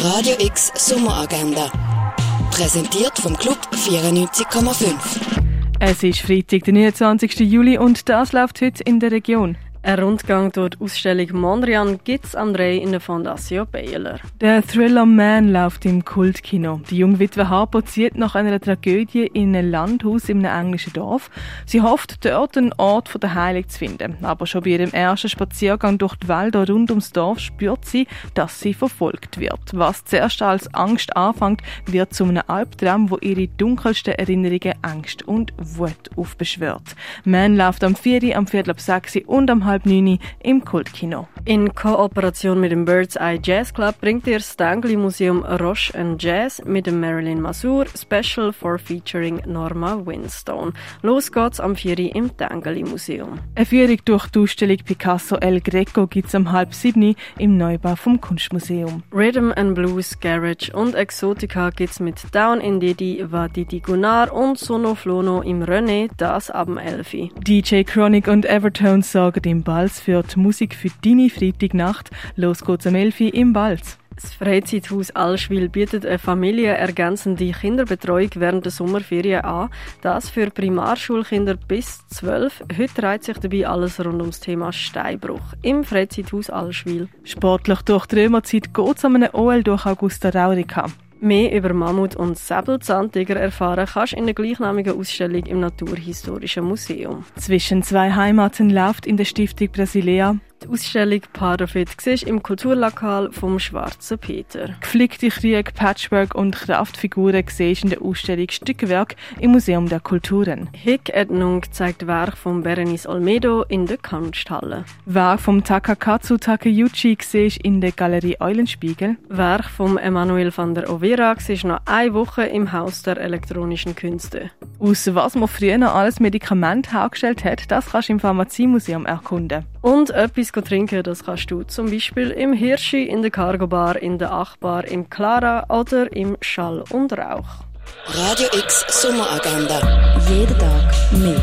Radio X Sommeragenda. Präsentiert vom Club 94,5. Es ist Freitag, der 29. Juli und das läuft heute in der Region. Ein Rundgang durch die Ausstellung Mondrian gibt es am 3 in der Fondation Baylor. Der Thriller Man läuft im Kultkino. Die junge Witwe Harpo zieht nach einer Tragödie in ein Landhaus in einem englischen Dorf. Sie hofft, dort einen Ort von der Heilung zu finden. Aber schon bei ihrem ersten Spaziergang durch die Wälder rund ums Dorf spürt sie, dass sie verfolgt wird. Was zuerst als Angst anfängt, wird zu einem Albtraum, wo ihre dunkelsten Erinnerungen Angst und Wut aufbeschwört. Man läuft am 4., am Viertel ab 6 und am halb neun im Kultkino. In Kooperation mit dem Bird's Eye Jazz Club bringt ihr das Dangli Museum Roche and Jazz mit dem Marilyn Masur Special for featuring Norma Winstone. Los geht's am 4. im Dangli Museum. Eine Führung durch die Ausstellung Picasso El Greco gibt's am halb sieben im Neubau vom Kunstmuseum. Rhythm and Blues, Garage und Exotica gibt's mit Down in Didi, Vadidi Gunnar und Sono Flono im René, das ab dem 11. DJ Chronic und Evertones sorgen im Balz für die Musik für deine Freitagnacht. Los geht's am 11 im Balz. Das Freizeithaus Allschwil bietet eine familienergänzende Kinderbetreuung während der Sommerferien an. Das für Primarschulkinder bis 12. Heute dreht sich dabei alles rund ums Thema Steinbruch im Freizeithaus Allschwil. Sportlich durch die Römerzeit geht es an einem OL durch Augusta Raurica. Mehr über Mammut und Säbelzahntiger erfahren kannst in der gleichnamigen Ausstellung im Naturhistorischen Museum. Zwischen zwei Heimaten läuft in der Stiftung Brasilia die Ausstellung Part of It siehst im Kulturlokal vom Schwarzen Peter. Geflickte Krieg, Patchwork und Kraftfiguren siehst in der Ausstellung Stückwerk im Museum der Kulturen. Hick-Erdnung zeigt Werk von Berenice Olmedo in der Kunsthalle. Werk vom Takakatsu Takeuchi siehst in der Galerie Eulenspiegel. Werk von Emanuel van der Overa siehst noch eine Woche im Haus der elektronischen Künste. Aus was man früher noch alles Medikament hergestellt hat, das kannst du im Pharmaziemuseum erkunden. Und etwas trinken, das kannst du zum Beispiel im Hirschi, in der Cargo Bar, in der Achbar, im Clara oder im Schall und Rauch. Radio X Sommeragenda. Jeden Tag mehr.